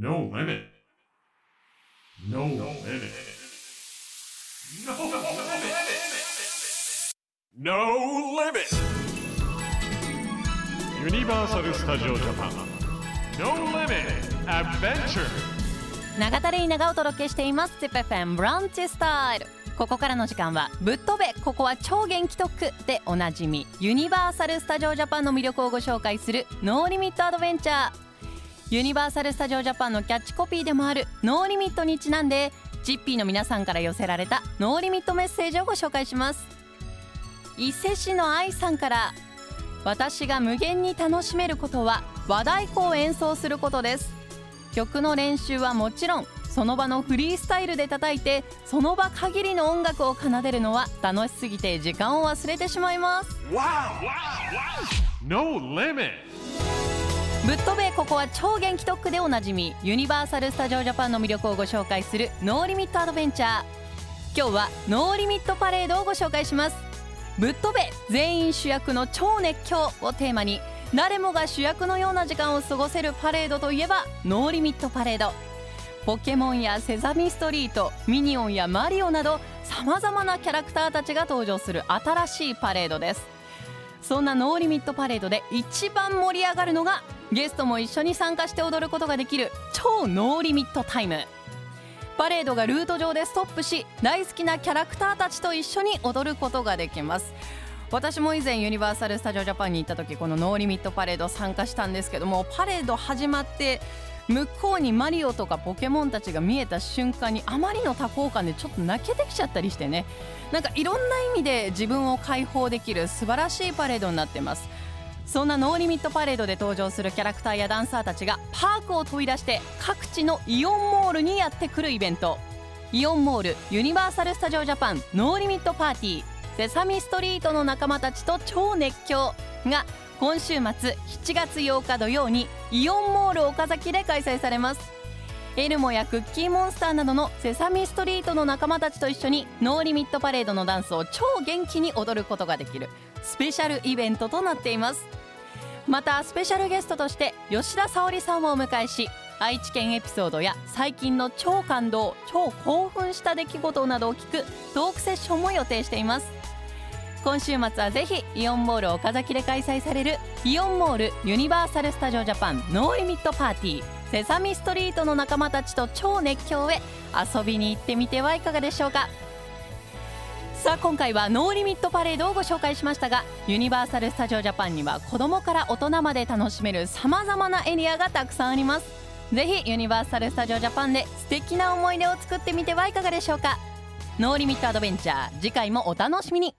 No limit. No limit. No limit. No limit. Universal Studio Japan. No limit. Adventure. 長田レイナがお届けしています「テペフェンブランチスタイル」ここからの時間は「ぶっ飛べここは超元気特区」でおなじみユニバーサル・スタジオ・ジャパンの魅力をご紹介する「ノーリミット・アドベンチャー」ユニバーサル・スタジオ・ジャパンのキャッチコピーでもある「ノーリミット」にちなんでジッピーの皆さんから寄せられたノーリミットメッセージをご紹介します。伊勢市の愛さんから私が無限に楽しめることは和太鼓を演奏することです。曲の練習はもちろんその場のフリースタイルで叩いてその場限りの音楽を奏でるのは楽しすぎて時間を忘れてしまいます。No limit. ぶっ飛べここは超元気特区でおなじみユニバーサル・スタジオ・ジャパンの魅力をご紹介する no limit アドベンチャー。今日は no limit パレードをご紹介します。ぶっ飛べ全員主役の超熱狂をテーマに誰もが主役のような時間を過ごせるパレードといえば no limit パレード。ポケモンやセサミストリートミニオンやマリオなどさまざまなキャラクターたちが登場する新しいパレードです。そんな no limit パレードで一番盛り上がるのがゲストも一緒に参加して踊ることができる超 no limit タイム。パレードがルート上でストップし大好きなキャラクターたちと一緒に踊ることができます。私も以前ユニバーサル・スタジオ・ジャパンに行った時この no limit パレード参加したんですけどもパレード始まって向こうにマリオとかポケモンたちが見えた瞬間にあまりの多幸感でちょっと泣けてきちゃったりしてね。なんかいろんな意味で自分を解放できる素晴らしいパレードになってます。そんなノーリミットパレードで登場するキャラクターやダンサーたちがパークを飛び出して各地のイオンモールにやってくるイベント。イオンモールユニバーサル・スタジオ・ジャパンノーリミットパーティーセサミストリートの仲間たちと超熱狂が今週末7月8日土曜にイオンモール岡崎で開催されます。エルモやクッキーモンスターなどのセサミストリートの仲間たちと一緒にノーリミットパレードのダンスを超元気に踊ることができるスペシャルイベントとなっています。またスペシャルゲストとして吉田沙保里さんをお迎えし愛知県エピソードや最近の超感動超興奮した出来事などを聞くトークセッションも予定しています。今週末はぜひイオンモール岡崎で開催されるイオンモールユニバーサル・スタジオ・ジャパンノーリミットパーティーセサミストリートの仲間たちと超熱狂へ遊びに行ってみてはいかがでしょうか。さあ今回はノーリミットパレードをご紹介しましたがユニバーサル・スタジオ・ジャパンには子どもから大人まで楽しめるさまざまなエリアがたくさんあります。ぜひユニバーサル・スタジオ・ジャパンで素敵な思い出を作ってみてはいかがでしょうか。ノーリミットアドベンチャー次回もお楽しみに。